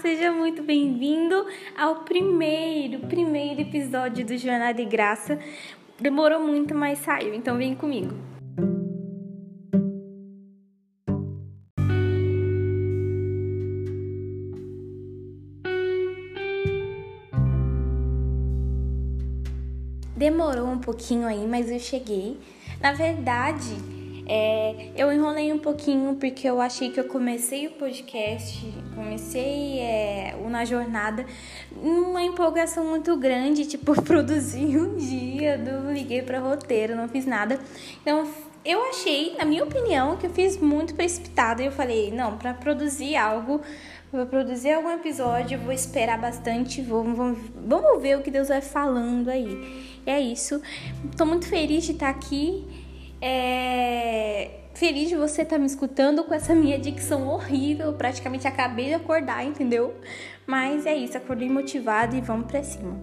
seja muito bem-vindo ao primeiro, primeiro episódio do Jornada de Graça. Demorou muito, mas saiu, então vem comigo. Demorou um pouquinho aí, mas eu cheguei. Na verdade, é, eu enrolei um pouquinho porque eu achei que eu comecei o podcast, comecei é, na jornada, uma empolgação muito grande, tipo, produzi um dia, não liguei para roteiro, não fiz nada. Então, eu achei, na minha opinião, que eu fiz muito precipitado e eu falei, não, para produzir algo, vou produzir algum episódio, vou esperar bastante, vou, vou, vamos ver o que Deus vai falando aí. E é isso. Tô muito feliz de estar aqui é... Feliz de você estar tá me escutando com essa minha dicção horrível. Praticamente acabei de acordar, entendeu? Mas é isso, acordei motivada e vamos pra cima.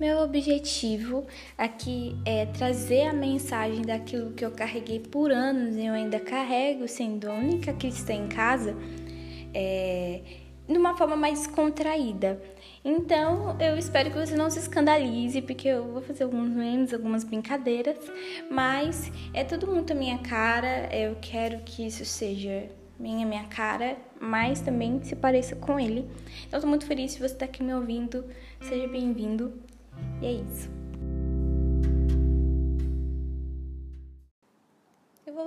Meu objetivo aqui é trazer a mensagem daquilo que eu carreguei por anos e eu ainda carrego, sendo a única cristã em casa, é, de uma forma mais contraída. Então, eu espero que você não se escandalize, porque eu vou fazer alguns memes, algumas brincadeiras, mas é tudo muito a minha cara. Eu quero que isso seja minha minha cara, mas também se pareça com ele. Então, estou muito feliz se você está aqui me ouvindo. Seja bem-vindo. E é isso.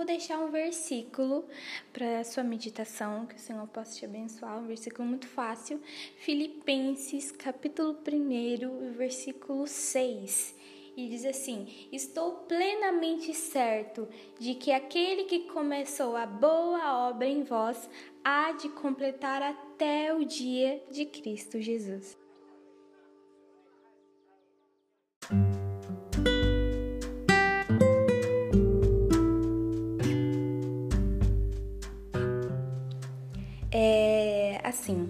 Vou deixar um versículo para sua meditação, que o Senhor possa te abençoar, um versículo muito fácil. Filipenses, capítulo 1, versículo 6. E diz assim: Estou plenamente certo de que aquele que começou a boa obra em vós há de completar até o dia de Cristo Jesus. Assim,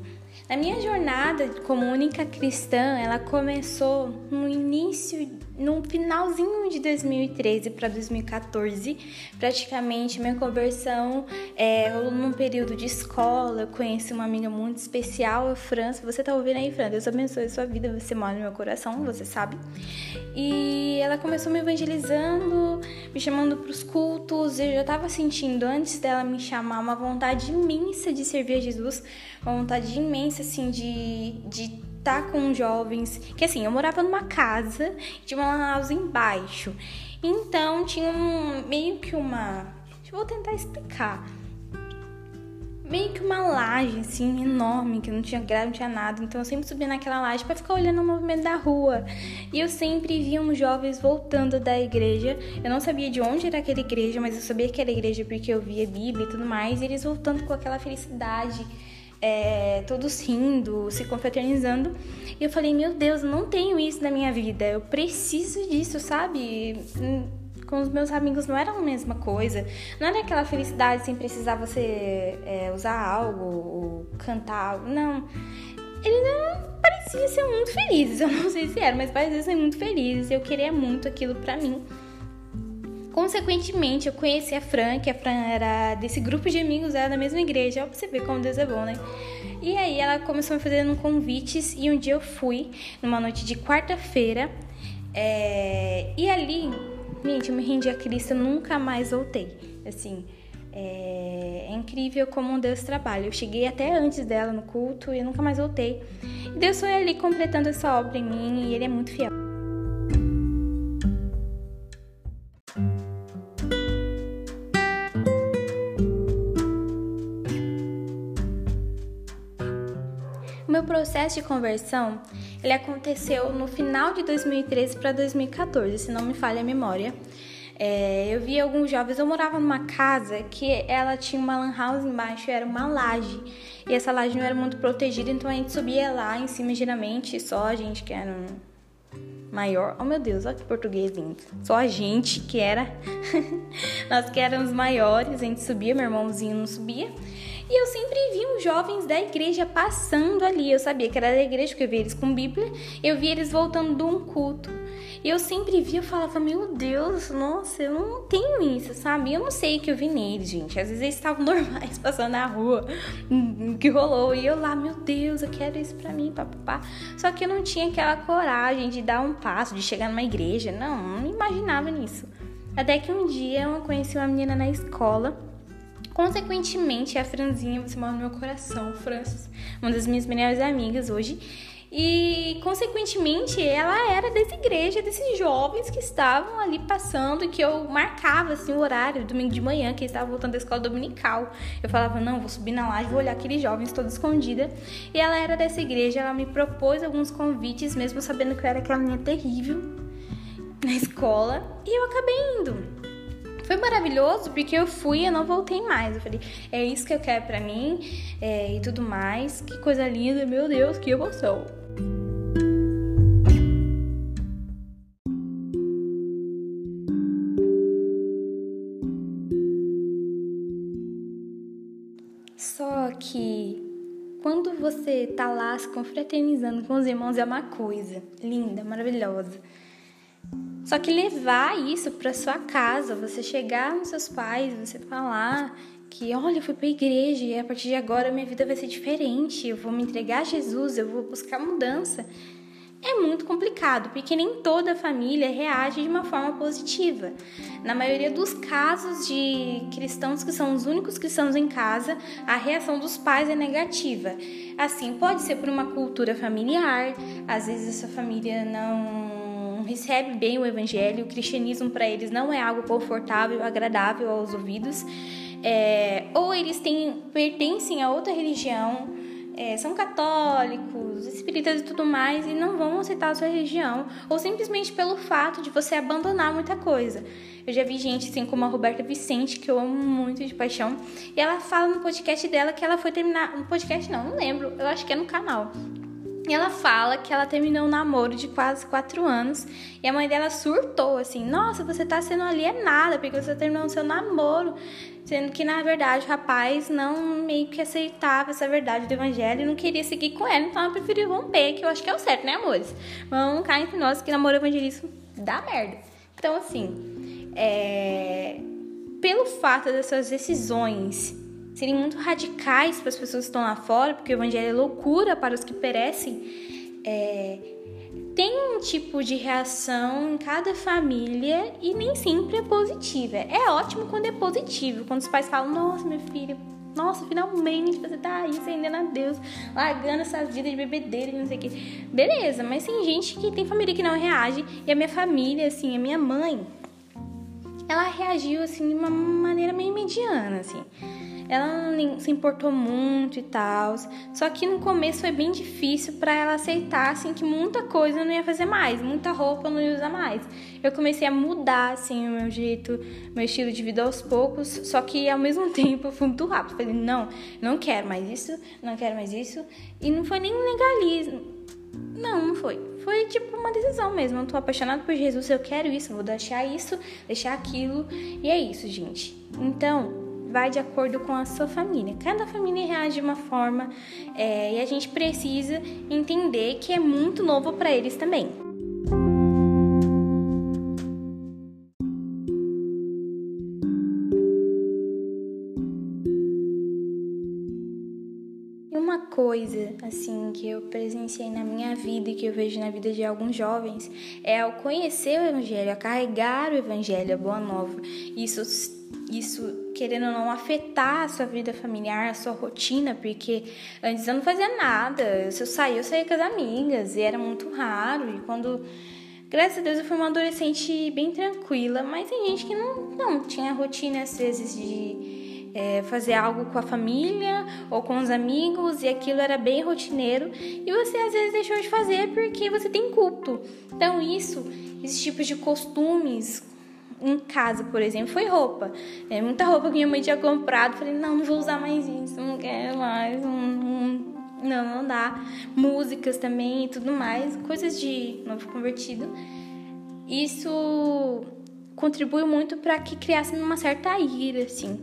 a minha jornada como única cristã, ela começou no início no finalzinho de 2013 para 2014, praticamente minha conversão é, rolou num período de escola. Eu conheci uma amiga muito especial, a França. Você tá ouvindo aí, Fran? Deus abençoe a sua vida, você mora no meu coração, você sabe. E ela começou me evangelizando, me chamando para os cultos. Eu já estava sentindo, antes dela me chamar, uma vontade imensa de servir a Jesus, uma vontade imensa, assim, de. de tá com jovens. Que assim, eu morava numa casa, tinha uma house embaixo. Então tinha um, meio que uma. Deixa eu tentar explicar. Meio que uma laje, assim, enorme, que não tinha grade, não tinha nada. Então eu sempre subia naquela laje para ficar olhando o movimento da rua. E eu sempre via uns jovens voltando da igreja. Eu não sabia de onde era aquela igreja, mas eu sabia que era igreja porque eu via Bíblia e tudo mais. E eles voltando com aquela felicidade é, todos rindo, se confraternizando. E eu falei, meu Deus, não tenho isso na minha vida, eu preciso disso, sabe? Hum, com os meus amigos não era a mesma coisa. Não era aquela felicidade sem precisar você é, usar algo ou cantar algo. Não. Ele não parecia ser muito feliz. Eu não sei se era, mas parecia ser muito feliz. Eu queria muito aquilo pra mim. Consequentemente, eu conheci a Fran, que a Fran era desse grupo de amigos, era da mesma igreja. Ó, pra você ver como Deus é bom, né? E aí ela começou a me fazendo convites e um dia eu fui, numa noite de quarta-feira. É... E ali, gente, eu me rendi a Cristo, nunca mais voltei. Assim, é... é incrível como Deus trabalha. Eu cheguei até antes dela no culto e nunca mais voltei. E Deus foi ali completando essa obra em mim e Ele é muito fiel. Processo de conversão, ele aconteceu no final de 2013 para 2014, se não me falha a memória. É, eu vi alguns jovens, eu morava numa casa que ela tinha uma lan house embaixo, era uma laje. E essa laje não era muito protegida, então a gente subia lá em cima geralmente, só a gente que era maior. Oh meu Deus, olha que português lindo. Só a gente que era. Nós que éramos maiores, a gente subia, meu irmãozinho não subia. E eu sempre vi os jovens da igreja passando ali. Eu sabia que era da igreja, porque eu via eles com Bíblia. Eu via eles voltando de um culto. E eu sempre via, eu falava, meu Deus, nossa, eu não tenho isso, sabe? Eu não sei o que eu vi neles, gente. Às vezes eles estavam normais passando na rua, que rolou. E eu lá, meu Deus, eu quero isso pra mim, papapá. Só que eu não tinha aquela coragem de dar um passo, de chegar numa igreja. Não, não imaginava nisso. Até que um dia eu conheci uma menina na escola. Consequentemente, a Franzinha, você mora no meu coração, Francis, uma das minhas melhores amigas hoje. E, consequentemente, ela era dessa igreja, desses jovens que estavam ali passando que eu marcava assim, o horário, domingo de manhã, que eles estavam voltando da escola dominical. Eu falava, não, vou subir na laje, vou olhar aqueles jovens toda escondida. E ela era dessa igreja, ela me propôs alguns convites, mesmo sabendo que eu era aquela menina terrível na escola, e eu acabei indo. Foi maravilhoso porque eu fui e eu não voltei mais. Eu falei, é isso que eu quero para mim é, e tudo mais. Que coisa linda, meu Deus, que emoção. Só que quando você tá lá se confraternizando com os irmãos é uma coisa linda, maravilhosa. Só que levar isso para sua casa, você chegar nos seus pais, você falar que, olha, eu fui para a igreja e a partir de agora minha vida vai ser diferente, eu vou me entregar a Jesus, eu vou buscar mudança. É muito complicado, porque nem toda família reage de uma forma positiva. Na maioria dos casos de cristãos que são os únicos cristãos em casa, a reação dos pais é negativa. Assim, pode ser por uma cultura familiar, às vezes essa família não recebe bem o evangelho, o cristianismo para eles não é algo confortável, agradável aos ouvidos, é, ou eles têm, pertencem a outra religião, é, são católicos, espíritas e tudo mais e não vão aceitar a sua religião, ou simplesmente pelo fato de você abandonar muita coisa. Eu já vi gente assim como a Roberta Vicente, que eu amo muito de paixão, e ela fala no podcast dela que ela foi terminar. No podcast não, não lembro, eu acho que é no canal e ela fala que ela terminou um namoro de quase quatro anos e a mãe dela surtou assim: Nossa, você tá sendo alienada porque você terminou o seu namoro. Sendo que na verdade o rapaz não meio que aceitava essa verdade do evangelho e não queria seguir com ela, então ela preferiu romper, que eu acho que é o certo, né, amores? Vamos cá entre nós que namoro evangelista dá merda. Então, assim, é... pelo fato dessas decisões serem muito radicais para as pessoas que estão lá fora, porque o evangelho é loucura para os que perecem, é, tem um tipo de reação em cada família e nem sempre é positiva. É ótimo quando é positivo, quando os pais falam: Nossa, minha filha, nossa, finalmente você tá aí acendendo a Deus, largando essa vida de bebedeira e não sei o que. Beleza, mas tem gente que tem família que não reage e a minha família, assim, a minha mãe, ela reagiu assim de uma maneira meio mediana, assim ela não se importou muito e tal. Só que no começo foi bem difícil para ela aceitar assim que muita coisa eu não ia fazer mais, muita roupa eu não ia usar mais. Eu comecei a mudar assim o meu jeito, meu estilo de vida aos poucos, só que ao mesmo tempo eu fui muito rápido. Falei, não, não quero mais isso, não quero mais isso. E não foi nem legalismo. Não, não foi. Foi tipo uma decisão mesmo. Eu tô apaixonado por Jesus, eu quero isso, vou deixar isso, deixar aquilo. E é isso, gente. Então, vai de acordo com a sua família. Cada família reage de uma forma é, e a gente precisa entender que é muito novo para eles também. uma coisa assim que eu presenciei na minha vida e que eu vejo na vida de alguns jovens é ao conhecer o evangelho, a carregar o evangelho, a boa nova. Isso isso, querendo ou não, afetar a sua vida familiar, a sua rotina, porque antes eu não fazia nada. Se eu saía, eu saía com as amigas, e era muito raro. E quando. Graças a Deus eu fui uma adolescente bem tranquila, mas tem gente que não, não tinha rotina às vezes de é, fazer algo com a família ou com os amigos e aquilo era bem rotineiro e você às vezes deixou de fazer porque você tem culto. Então isso, esse tipo de costumes em casa, por exemplo, foi roupa. É, muita roupa que minha mãe tinha comprado. Falei, não, não vou usar mais isso, não quero mais. Não, não, Não, dá. Músicas também e tudo mais, coisas de novo convertido. Isso contribuiu muito para que criasse uma certa ira, assim.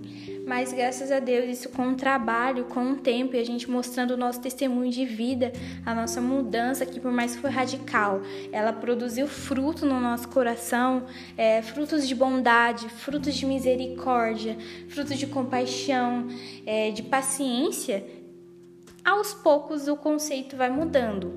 Mas graças a Deus, isso com o trabalho, com o tempo e a gente mostrando o nosso testemunho de vida, a nossa mudança, que por mais que foi radical, ela produziu fruto no nosso coração, é, frutos de bondade, frutos de misericórdia, frutos de compaixão, é, de paciência. Aos poucos o conceito vai mudando.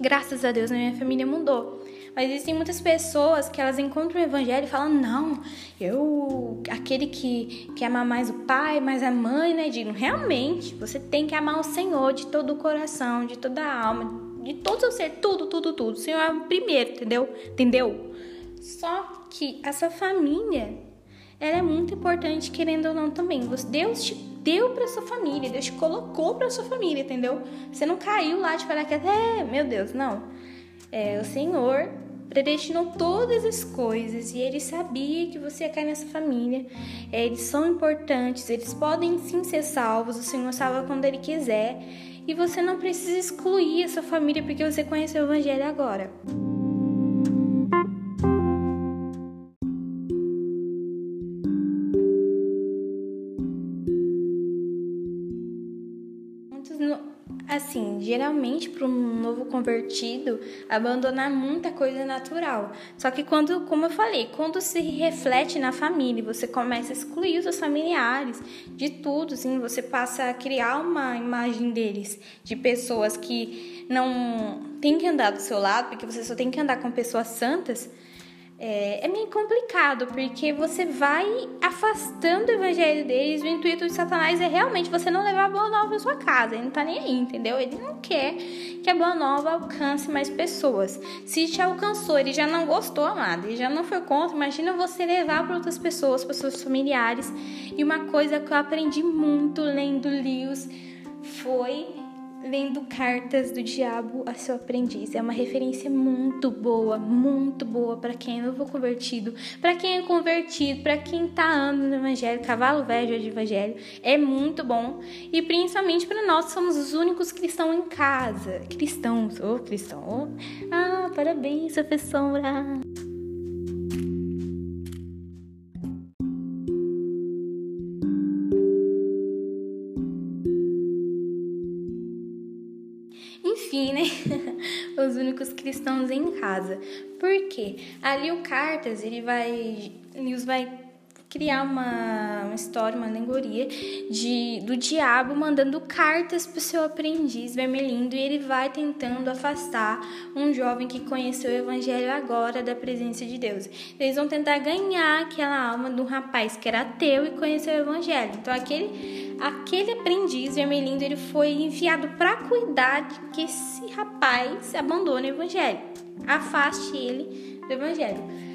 Graças a Deus, a minha família mudou. Mas existem muitas pessoas que elas encontram o evangelho e falam: não, eu, aquele que, que ama mais o pai, mais a mãe, né? Digo, realmente, você tem que amar o Senhor de todo o coração, de toda a alma, de todo o seu ser, tudo, tudo, tudo. O Senhor é o primeiro, entendeu? Entendeu? Só que essa família, ela é muito importante, querendo ou não também. Deus te deu para sua família, Deus te colocou para sua família, entendeu? Você não caiu lá de paraquedas, é, meu Deus, não. É, o Senhor predestinou todas as coisas e ele sabia que você ia cair nessa família. É, eles são importantes, eles podem sim ser salvos, o Senhor salva quando ele quiser. E você não precisa excluir essa família porque você conheceu o Evangelho agora. Assim, geralmente para um novo convertido, abandonar muita coisa natural. Só que quando, como eu falei, quando se reflete na família, você começa a excluir os seus familiares de tudo, assim, você passa a criar uma imagem deles de pessoas que não tem que andar do seu lado, porque você só tem que andar com pessoas santas é, é, meio complicado, porque você vai afastando o evangelho deles. O intuito de Satanás é realmente você não levar a boa nova à sua casa. Ele não tá nem aí, entendeu? Ele não quer que a boa nova alcance mais pessoas. Se te alcançou, ele já não gostou, amado, ele já não foi contra. Imagina você levar para outras pessoas, para seus familiares. E uma coisa que eu aprendi muito lendo livros foi lendo Cartas do Diabo a seu aprendiz. É uma referência muito boa, muito boa para quem é novo convertido, para quem é convertido, para quem tá andando no evangelho, cavalo velho de evangelho. É muito bom e principalmente para nós que somos os únicos cristãos em casa. Cristãos, ô oh, cristão. Ah, parabéns, professora. Enfim, né? Os únicos cristãos em casa. Por quê? Ali o Cartas, ele vai. Ele vai criar uma, uma história, uma alegoria de, do diabo mandando cartas para o seu aprendiz vermelhindo e ele vai tentando afastar um jovem que conheceu o evangelho agora da presença de Deus. Eles vão tentar ganhar aquela alma do rapaz que era ateu e conheceu o evangelho. Então aquele aquele aprendiz vermelhindo ele foi enviado para cuidar de que esse rapaz abandone o evangelho. Afaste ele do evangelho.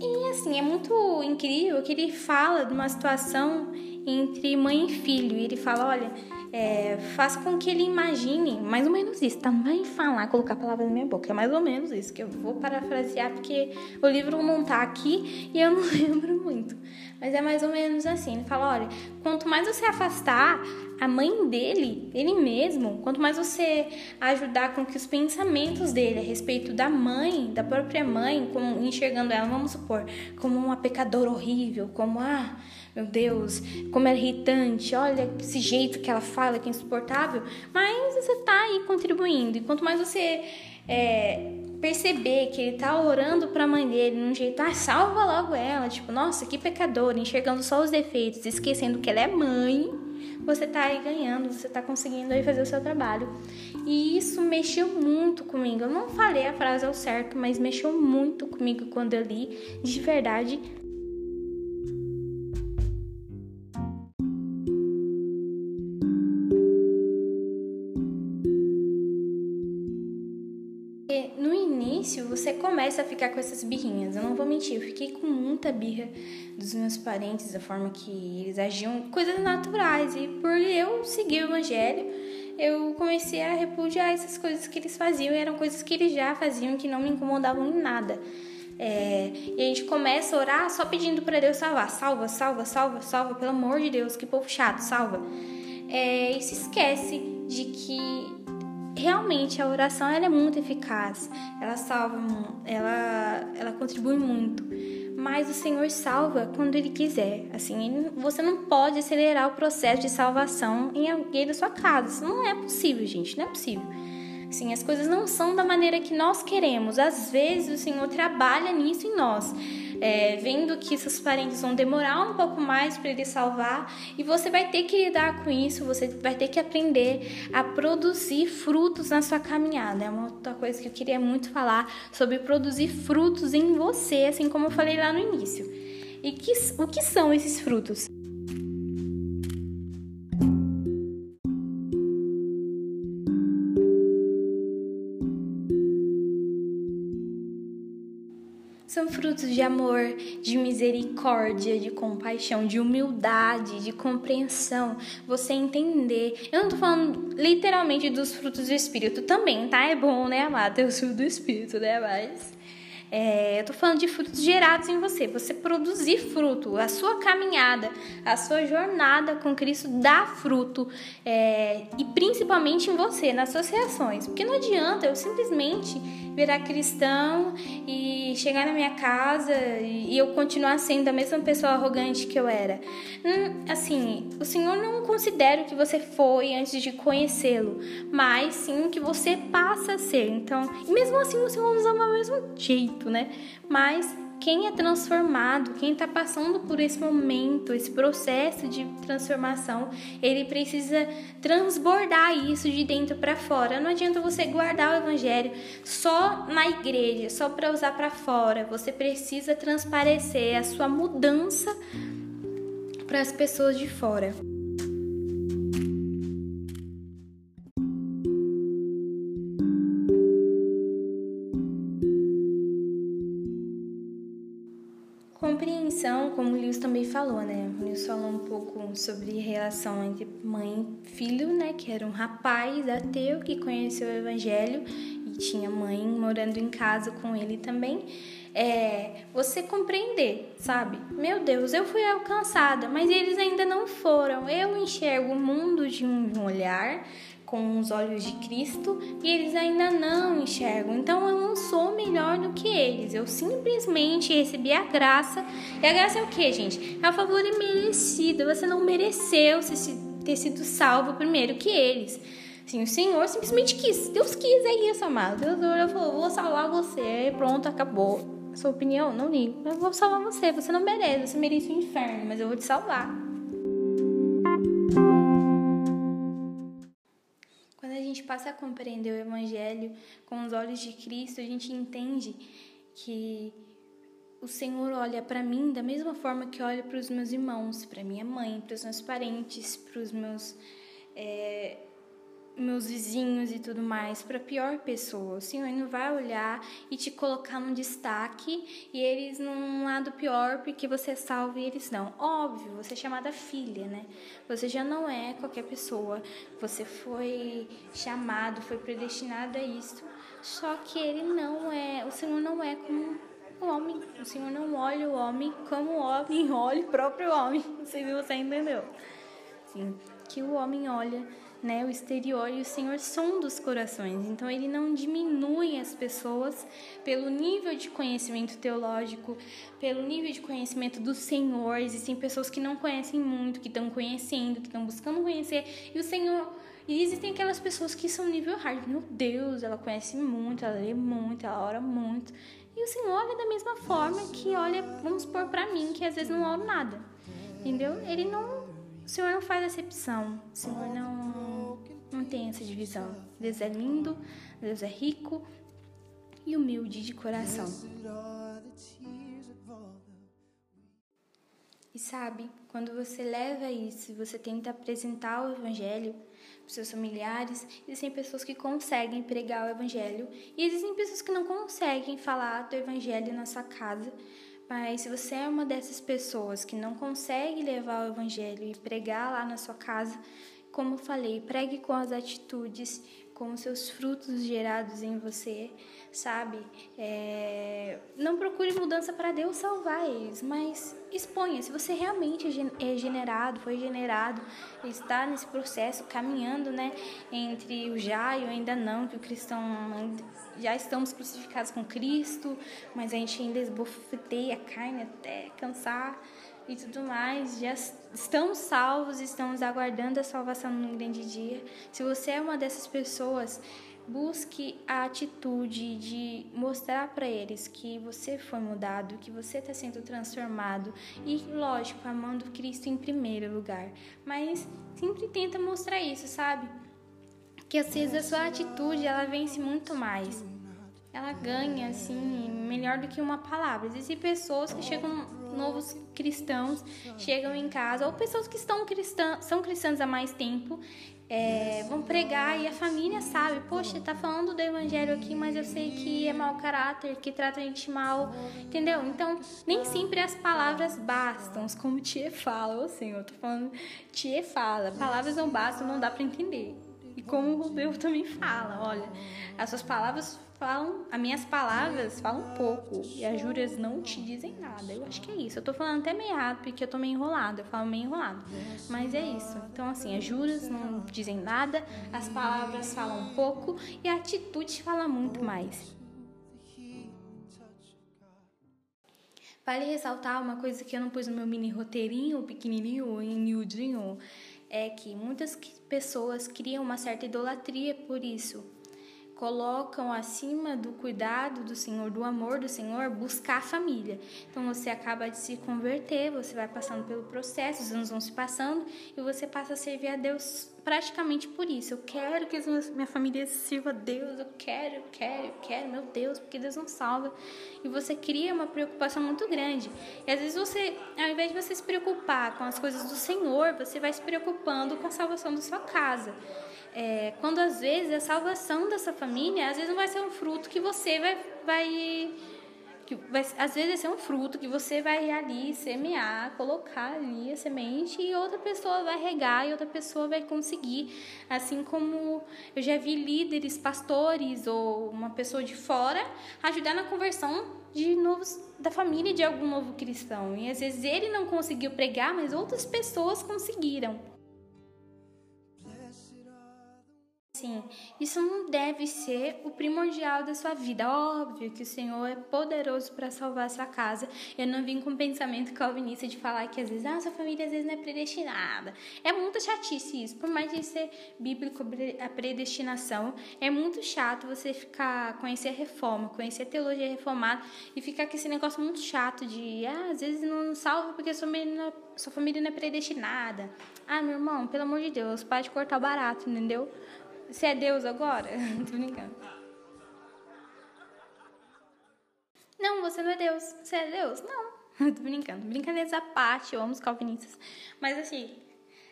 E assim, é muito incrível que ele fala de uma situação entre mãe e filho. E ele fala: olha, é, faz com que ele imagine, mais ou menos isso, tá? Não vai falar, colocar a palavra na minha boca, é mais ou menos isso, que eu vou parafrasear porque o livro não tá aqui e eu não lembro muito. Mas é mais ou menos assim: ele fala, olha, quanto mais você afastar a mãe dele, ele mesmo, quanto mais você ajudar com que os pensamentos dele a respeito da mãe, da própria mãe, como enxergando ela, vamos supor, como uma pecadora horrível, como ah, meu Deus, como é irritante, olha esse jeito que ela fala que é insuportável, mas você tá aí contribuindo. E quanto mais você é, perceber que ele tá orando pra mãe dele num jeito, ah, salva logo ela, tipo, nossa, que pecadora, enxergando só os defeitos, esquecendo que ela é mãe, você tá aí ganhando, você tá conseguindo aí fazer o seu trabalho. E isso mexeu muito comigo. Eu não falei a frase ao certo, mas mexeu muito comigo quando eu li, de verdade. Começa a ficar com essas birrinhas. Eu não vou mentir, eu fiquei com muita birra dos meus parentes, da forma que eles agiam, coisas naturais. E por eu seguir o evangelho, eu comecei a repudiar essas coisas que eles faziam. E eram coisas que eles já faziam que não me incomodavam em nada. É, e a gente começa a orar só pedindo para Deus salvar. Salva, salva, salva, salva, pelo amor de Deus, que povo chato, salva. é, e se esquece de que realmente a oração ela é muito eficaz, ela salva, ela, ela contribui muito. Mas o Senhor salva quando Ele quiser. Assim, você não pode acelerar o processo de salvação em alguém da sua casa. Isso não é possível, gente. Não é possível. Assim, as coisas não são da maneira que nós queremos. Às vezes o Senhor trabalha nisso em nós é, vendo que seus parentes vão demorar um pouco mais para ele salvar e você vai ter que lidar com isso, você vai ter que aprender a produzir frutos na sua caminhada. É uma outra coisa que eu queria muito falar sobre produzir frutos em você, assim como eu falei lá no início. E que, o que são esses frutos? São frutos de amor, de misericórdia, de compaixão, de humildade, de compreensão. Você entender. Eu não tô falando literalmente dos frutos do Espírito também, tá? É bom, né, amado? O fruto do Espírito, né? Mas é, eu tô falando de frutos gerados em você. Você produzir fruto, a sua caminhada, a sua jornada com Cristo dá fruto. É, e principalmente em você, nas suas reações. Porque não adianta eu simplesmente virar cristão e chegar na minha casa e eu continuar sendo a mesma pessoa arrogante que eu era. Hum, assim, o Senhor não considera o que você foi antes de conhecê-lo, mas sim o que você passa a ser. Então, e mesmo assim o Senhor nos ama do mesmo jeito, né? Mas quem é transformado, quem está passando por esse momento, esse processo de transformação, ele precisa transbordar isso de dentro para fora. Não adianta você guardar o evangelho só na igreja, só para usar para fora. Você precisa transparecer a sua mudança para as pessoas de fora. Compreensão, como o Lewis também falou, né? O Lewis falou um pouco sobre relação entre mãe e filho, né? Que era um rapaz ateu que conheceu o evangelho e tinha mãe morando em casa com ele também. É, você compreender, sabe? Meu Deus, eu fui alcançada, mas eles ainda não foram. Eu enxergo o mundo de um olhar, com os olhos de Cristo e eles ainda não enxergam. Então eu não sou melhor do que eles. Eu simplesmente recebi a graça. E a graça é o que, gente? É o favor imerecido. Você não mereceu ter sido salvo primeiro que eles. Sim, o Senhor simplesmente quis. Deus quis, é isso, amado. Deus falou: vou salvar você. Pronto, acabou. sua opinião, não ligo. Eu vou salvar você. Você não merece. Você merece o inferno, mas eu vou te salvar. Passa a compreender o Evangelho com os olhos de Cristo, a gente entende que o Senhor olha para mim da mesma forma que olha para os meus irmãos, para minha mãe, para os meus parentes, para os meus é, meus vizinhos e tudo mais para pior pessoa. O Senhor não vai olhar e te colocar num destaque e eles num lado pior porque você é salvo e eles não. Óbvio, você é chamada filha, né? Você já não é qualquer pessoa. Você foi chamado, foi predestinado a isso. Só que ele não é, o Senhor não é como o homem. O Senhor não olha o homem como o homem olha o próprio homem. Não sei se você entendeu. Sim, que o homem olha né, o exterior e o Senhor sonda os corações. Então ele não diminui as pessoas pelo nível de conhecimento teológico, pelo nível de conhecimento do Senhor. Existem pessoas que não conhecem muito, que estão conhecendo, que estão buscando conhecer, e o Senhor e existem aquelas pessoas que são nível hard. Meu Deus, ela conhece muito, ela lê muito, ela ora muito. E o Senhor olha da mesma forma que olha, vamos supor, para mim, que às vezes não oro nada. Entendeu? Ele não. O Senhor não faz acepção. O Senhor não não tem essa divisão. Deus é lindo, Deus é rico e humilde de coração. E sabe, quando você leva isso, você tenta apresentar o Evangelho para seus familiares, existem pessoas que conseguem pregar o Evangelho e existem pessoas que não conseguem falar do Evangelho na sua casa. Mas se você é uma dessas pessoas que não consegue levar o Evangelho e pregar lá na sua casa, como falei, pregue com as atitudes, com os seus frutos gerados em você, sabe? É... Não procure mudança para Deus salvar eles, mas exponha. Se você realmente é generado, foi generado, está nesse processo caminhando, né, entre o já e o ainda não, que o cristão já estamos crucificados com Cristo, mas a gente ainda esbofeteia carne até cansar e tudo mais, já estamos salvos, estamos aguardando a salvação no grande dia. Se você é uma dessas pessoas, busque a atitude de mostrar para eles que você foi mudado, que você está sendo transformado e, lógico, amando Cristo em primeiro lugar. Mas sempre tenta mostrar isso, sabe? Que às vezes a sua atitude ela vence muito mais ela ganha assim melhor do que uma palavra. Existem pessoas que chegam novos cristãos, chegam em casa ou pessoas que estão cristãs, são cristãs há mais tempo, é, vão pregar e a família sabe, poxa, tá falando do evangelho aqui, mas eu sei que é mau caráter, que trata a gente mal, entendeu? Então, nem sempre as palavras bastam, como Tia fala, ou assim, eu tô falando, Tia fala, palavras não bastam, não dá para entender. E como o Rubeu também fala, olha, as suas palavras falam, as minhas palavras falam pouco e as juras não te dizem nada. Eu acho que é isso. Eu tô falando até meio errado porque eu tô meio enrolado, eu falo meio enrolado. Mas é isso. Então, assim, as juras não dizem nada, as palavras falam pouco e a atitude fala muito mais. Vale ressaltar uma coisa que eu não pus no meu mini roteirinho pequenininho, em miudinho, é que muitas pessoas criam uma certa idolatria por isso. Colocam acima do cuidado do Senhor, do amor do Senhor, buscar a família. Então você acaba de se converter, você vai passando pelo processo, os anos vão se passando e você passa a servir a Deus praticamente por isso. Eu quero que minha família sirva a Deus, eu quero, eu quero, eu quero, meu Deus, porque Deus não salva. E você cria uma preocupação muito grande. E às vezes você, ao invés de você se preocupar com as coisas do Senhor, você vai se preocupando com a salvação da sua casa. É, quando às vezes a salvação dessa família, às vezes não vai ser um fruto que você vai, vai que vai, às vezes é um fruto que você vai ali semear, colocar ali a semente e outra pessoa vai regar e outra pessoa vai conseguir. Assim como eu já vi líderes, pastores ou uma pessoa de fora ajudar na conversão de novos da família de algum novo cristão. E às vezes ele não conseguiu pregar, mas outras pessoas conseguiram. Sim, isso não deve ser o primordial da sua vida. Óbvio que o Senhor é poderoso para salvar a sua casa. Eu não vim com o pensamento calvinista de falar que às vezes ah, sua família às vezes não é predestinada. É muito chatice isso. Por mais de ser bíblico a predestinação, é muito chato você ficar conhecer a reforma, conhecer a teologia reformada e ficar com esse negócio muito chato de ah, às vezes não salva porque sua é, sua família não é predestinada. Ah, meu irmão, pelo amor de Deus, pode cortar o barato, entendeu? Você é Deus agora? Tô brincando. Não, você não é Deus. Você é Deus? Não. Tô brincando. Brincadeiras à parte, eu amo os calvinistas. Mas assim,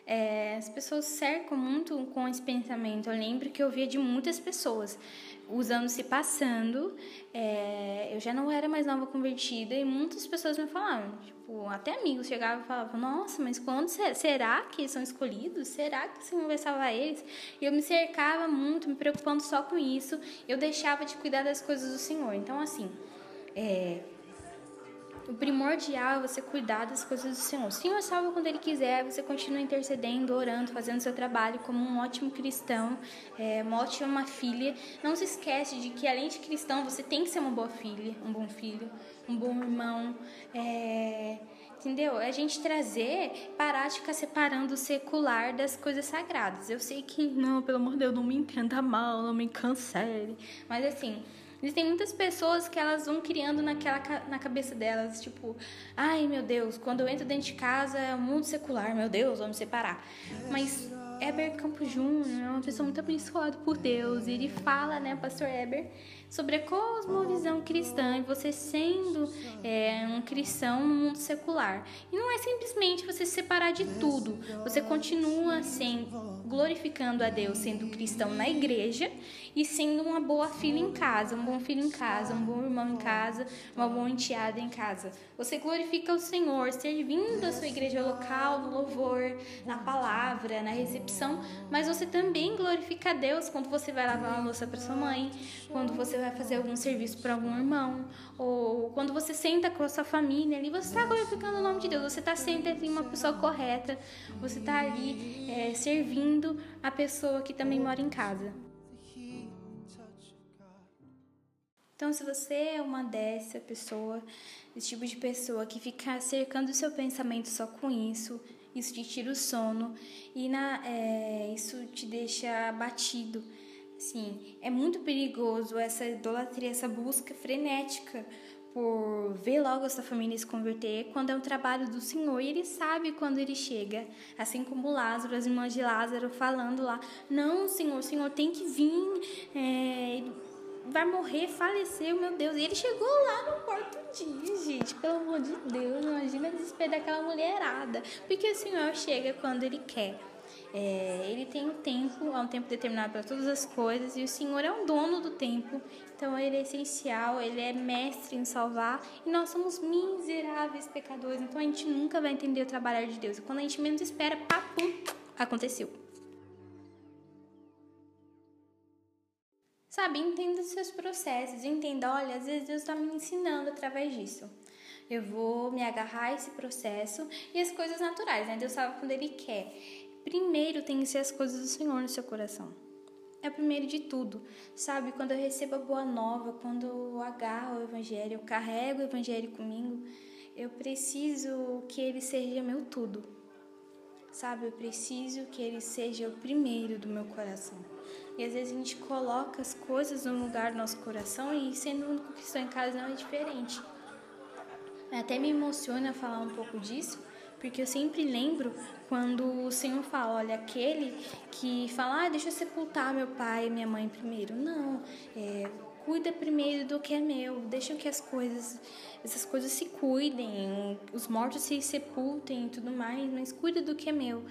é, as pessoas cercam muito com esse pensamento. Eu lembro que eu via de muitas pessoas os anos se passando, é, eu já não era mais nova convertida e muitas pessoas me falavam, tipo, até amigos chegavam e falavam, nossa, mas quando será que são escolhidos? Será que o Senhor vai salvar eles? E eu me cercava muito, me preocupando só com isso, eu deixava de cuidar das coisas do Senhor. Então, assim, é, o primordial é você cuidar das coisas do Senhor. O Senhor salva quando Ele quiser, você continua intercedendo, orando, fazendo seu trabalho como um ótimo cristão, é, uma ótima filha. Não se esquece de que, além de cristão, você tem que ser uma boa filha, um bom filho, um bom irmão. É, entendeu? A gente trazer, parar de ficar separando o secular das coisas sagradas. Eu sei que, não, pelo amor de Deus, não me entenda mal, não me cancele. Mas assim Existem muitas pessoas que elas vão criando naquela na cabeça delas, tipo, ai meu Deus, quando eu entro dentro de casa é um mundo secular, meu Deus, vamos separar. Mas Eber Campos Júnior é uma pessoa muito abençoada por Deus. E ele fala, né, Pastor Eber, sobre a cosmovisão cristã e você sendo é, um cristão no mundo secular. E não é simplesmente você se separar de tudo. Você continua sendo glorificando a Deus, sendo cristão na igreja e sendo uma boa filha em casa, um bom filho em casa, um bom irmão em casa, uma boa enteada em casa. Você glorifica o Senhor, servindo a sua igreja local, no louvor, na palavra, na recepção mas você também glorifica a Deus quando você vai lavar uma louça para sua mãe, quando você vai fazer algum serviço para algum irmão, ou quando você senta com a sua família ali, você está glorificando o nome de Deus, você está sempre ali uma pessoa correta, você está ali é, servindo a pessoa que também mora em casa. Então, se você é uma dessa pessoa, esse tipo de pessoa que fica cercando o seu pensamento só com isso, isso te tira o sono e na, é, isso te deixa abatido. Assim, é muito perigoso essa idolatria, essa busca frenética por ver logo essa família se converter quando é um trabalho do Senhor e ele sabe quando ele chega. Assim como Lázaro, as irmãs de Lázaro falando lá: Não, Senhor, o Senhor tem que vir. É, vai morrer, faleceu, meu Deus. E ele chegou lá no quarto dia, gente. Pelo amor de Deus, imagina o desespero daquela mulherada. Porque o Senhor chega quando ele quer. É, ele tem um tempo, há um tempo determinado para todas as coisas, e o Senhor é o dono do tempo, então ele é essencial, ele é mestre em salvar, e nós somos miseráveis pecadores, então a gente nunca vai entender o trabalhar de Deus. E quando a gente menos espera, papum, aconteceu. Sabe, entenda os seus processos, entenda, olha, às vezes Deus está me ensinando através disso. Eu vou me agarrar a esse processo e as coisas naturais, né? Deus sabe quando Ele quer. Primeiro tem que ser as coisas do Senhor no seu coração. É o primeiro de tudo, sabe? Quando eu recebo a boa nova, quando eu agarro o Evangelho, eu carrego o Evangelho comigo, eu preciso que ele seja meu tudo sabe? Eu preciso que ele seja o primeiro do meu coração. E às vezes a gente coloca as coisas no lugar do nosso coração e sendo único cristão em casa não é diferente. Até me emociona falar um pouco disso, porque eu sempre lembro quando o Senhor fala, olha, aquele que fala, ah, deixa eu sepultar meu pai e minha mãe primeiro. Não, é, cuida primeiro do que é meu, deixa que as coisas, essas coisas se cuidem, os mortos se sepultem e tudo mais, mas cuida do que é meu.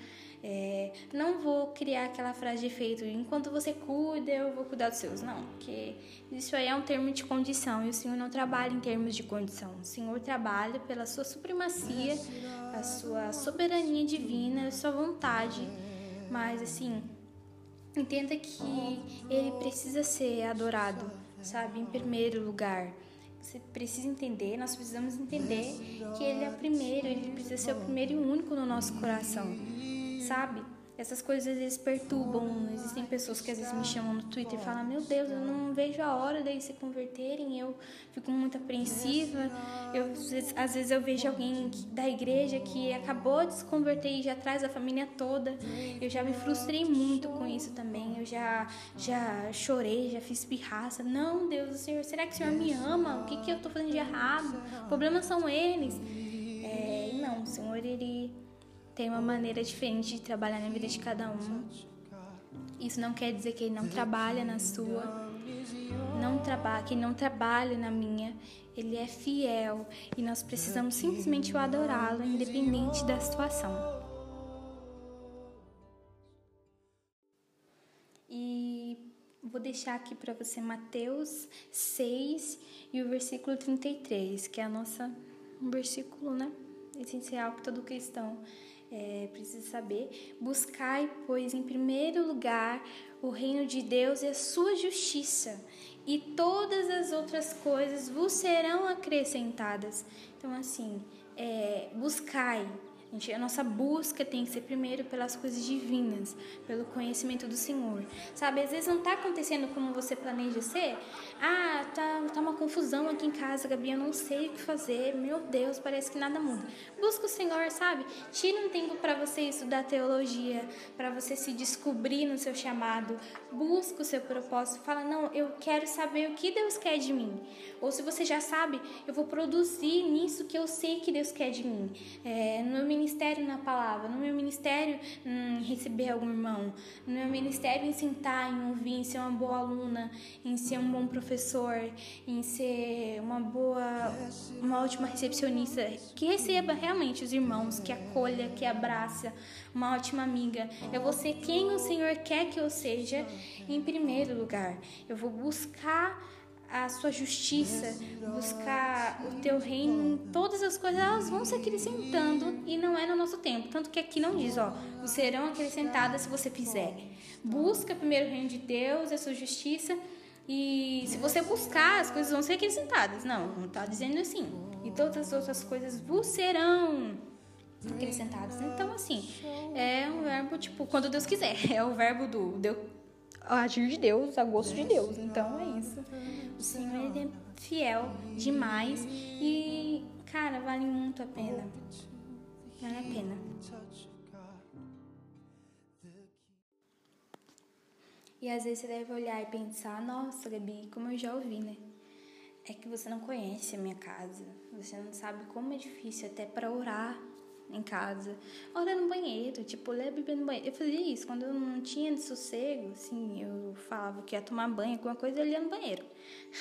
É, não vou criar aquela frase de efeito, enquanto você cuida, eu vou cuidar dos seus. Não, porque isso aí é um termo de condição e o Senhor não trabalha em termos de condição. O Senhor trabalha pela sua supremacia, a sua soberania divina, a sua vontade. Mas assim, entenda que ele precisa ser adorado sabe? Em primeiro lugar. Você precisa entender, nós precisamos entender que Ele é o primeiro, Ele precisa ser o primeiro e único no nosso coração, sabe? Essas coisas às vezes perturbam. Existem pessoas que às vezes me chamam no Twitter e falam: Meu Deus, eu não vejo a hora deles se converterem. Eu fico muito apreensiva. Eu, às vezes eu vejo alguém da igreja que acabou de se converter e já traz a família toda. Eu já me frustrei muito com isso também. Eu já, já chorei, já fiz pirraça. Não, Deus, Senhor, será que o Senhor me ama? O que, que eu estou fazendo de errado? Problemas são eles. É, não, o Senhor, ele tem uma maneira diferente de trabalhar na vida de cada um. Isso não quer dizer que ele não trabalha na sua, não trabalha, que não trabalha na minha. Ele é fiel e nós precisamos simplesmente o adorá-lo, independente da situação. E vou deixar aqui para você Mateus 6 e o versículo 33, que é a nossa um versículo, né? Essencial para todo cristão é, precisa saber. Buscai, pois, em primeiro lugar o reino de Deus e a sua justiça, e todas as outras coisas vos serão acrescentadas. Então, assim, é, buscai Gente, a nossa busca tem que ser primeiro pelas coisas divinas, pelo conhecimento do Senhor. Sabe, às vezes não está acontecendo como você planeja ser. Ah, tá, tá uma confusão aqui em casa, Gabi, eu não sei o que fazer. Meu Deus, parece que nada muda. Busca o Senhor, sabe? Tira um tempo para você estudar teologia, para você se descobrir no seu chamado. Busca o seu propósito. Fala, não, eu quero saber o que Deus quer de mim. Ou se você já sabe, eu vou produzir nisso que eu sei que Deus quer de mim. É, no meu ministério na palavra, no meu ministério em receber algum irmão, no meu ministério em sentar, em ouvir, em ser uma boa aluna, em ser um bom professor, em ser uma boa, uma ótima recepcionista, que receba realmente os irmãos, que acolha, que abraça, uma ótima amiga. Eu vou ser quem o Senhor quer que eu seja em primeiro lugar. Eu vou buscar a sua justiça, buscar o teu reino, todas as coisas elas vão se acrescentando e não é no nosso tempo. Tanto que aqui não diz, ó, serão acrescentadas se você fizer. Busca primeiro o reino de Deus, a sua justiça e se você buscar, as coisas vão ser acrescentadas. Não, não está dizendo assim. E todas as outras coisas vos serão acrescentadas. Então, assim, é um verbo, tipo, quando Deus quiser. É o verbo do Deus, agir de Deus, a gosto de Deus. Então, é isso. O Senhor, ele é fiel demais. E, cara, vale muito a pena. Vale a pena. E às vezes você deve olhar e pensar, nossa, Gabi, como eu já ouvi, né? É que você não conhece a minha casa. Você não sabe como é difícil até para orar em casa. Orar no banheiro, tipo, ler a Bíblia no banheiro. Eu fazia isso quando eu não tinha sossego, assim, eu falava que ia tomar banho, alguma coisa, eu ia no banheiro.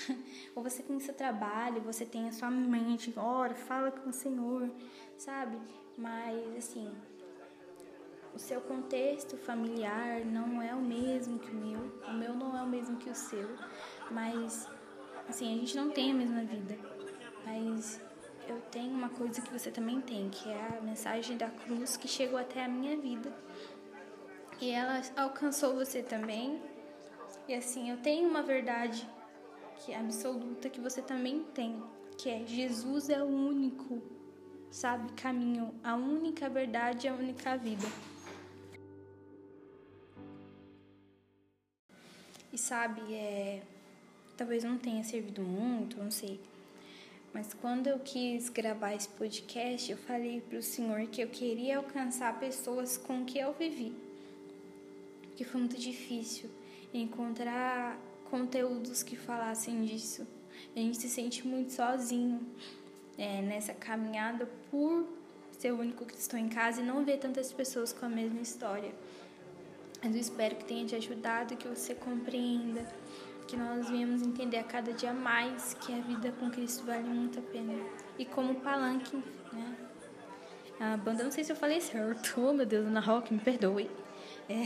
Ou você tem seu trabalho, você tem a sua mente, ora, fala com o Senhor, sabe? Mas, assim, o seu contexto familiar não é o mesmo que o meu, o meu não é o mesmo que o seu, mas assim, a gente não tem a mesma vida. Mas eu tenho uma coisa que você também tem, que é a mensagem da cruz que chegou até a minha vida. E ela alcançou você também. E assim, eu tenho uma verdade que é absoluta que você também tem, que é Jesus é o único, sabe, caminho, a única verdade, a única vida. E sabe, é, talvez não tenha servido muito, não sei. Mas quando eu quis gravar esse podcast, eu falei para o Senhor que eu queria alcançar pessoas com que eu vivi. Que foi muito difícil encontrar conteúdos que falassem disso. A gente se sente muito sozinho é, nessa caminhada por ser o único cristão em casa e não ver tantas pessoas com a mesma história. Mas eu espero que tenha te ajudado, que você compreenda, que nós venhamos entender a cada dia mais que a vida com Cristo vale muito a pena. E como palanque, né? A banda, não sei se eu falei certo, oh meu Deus, Ana Rock, me perdoe. É,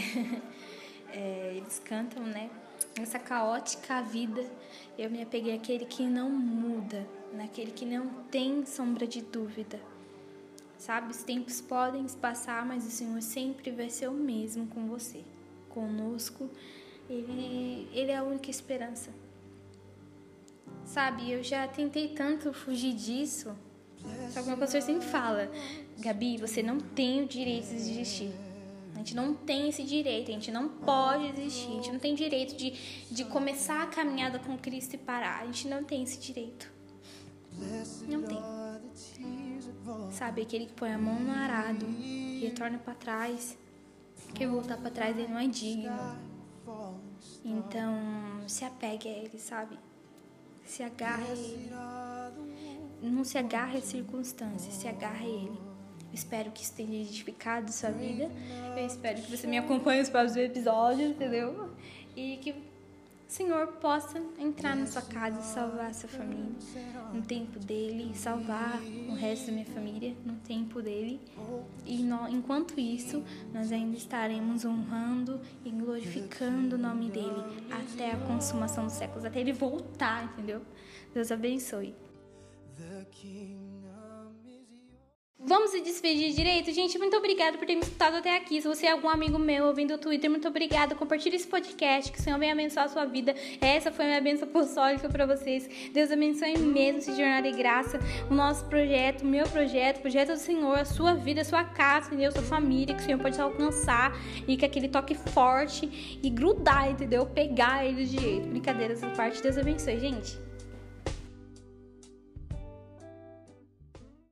é, eles cantam, né? Essa caótica vida, eu me apeguei àquele que não muda, naquele que não tem sombra de dúvida. Sabe, os tempos podem passar, mas o Senhor sempre vai ser o mesmo com você, conosco. Ele, ele é a única esperança. Sabe, eu já tentei tanto fugir disso. Só que meu pastor sempre fala: Gabi, você não tem o direito de desistir. A gente não tem esse direito, a gente não pode desistir, a gente não tem direito de, de começar a caminhada com Cristo e parar. A gente não tem esse direito. Não tem. Sabe, aquele que põe a mão no arado e retorna para trás, que voltar para trás ele não é digno. Então, se apegue a ele, sabe? Se agarre a ele. Não se agarre às circunstâncias, se agarre a ele. Eu espero que isso tenha edificado sua vida. Eu espero que você me acompanhe nos próximos episódios, entendeu? E que Senhor possa entrar na sua casa e salvar a sua família no tempo dele, salvar o resto da minha família no tempo dele. E enquanto isso, nós ainda estaremos honrando e glorificando o nome dele até a consumação dos séculos, até ele voltar, entendeu? Deus abençoe. Vamos se despedir direito? Gente, muito obrigada por ter me escutado até aqui. Se você é algum amigo meu ouvindo o Twitter, muito obrigada. Compartilhe esse podcast, que o Senhor venha abençoar a sua vida. Essa foi a minha bênção apostólica para vocês. Deus abençoe mesmo esse jornada de graça, o nosso projeto, o meu projeto, o projeto do Senhor, a sua vida, a sua casa, entendeu? A sua família, que o Senhor pode alcançar e que aquele toque forte e grudar, entendeu? Pegar ele de jeito. Brincadeiras à parte. Deus abençoe, gente.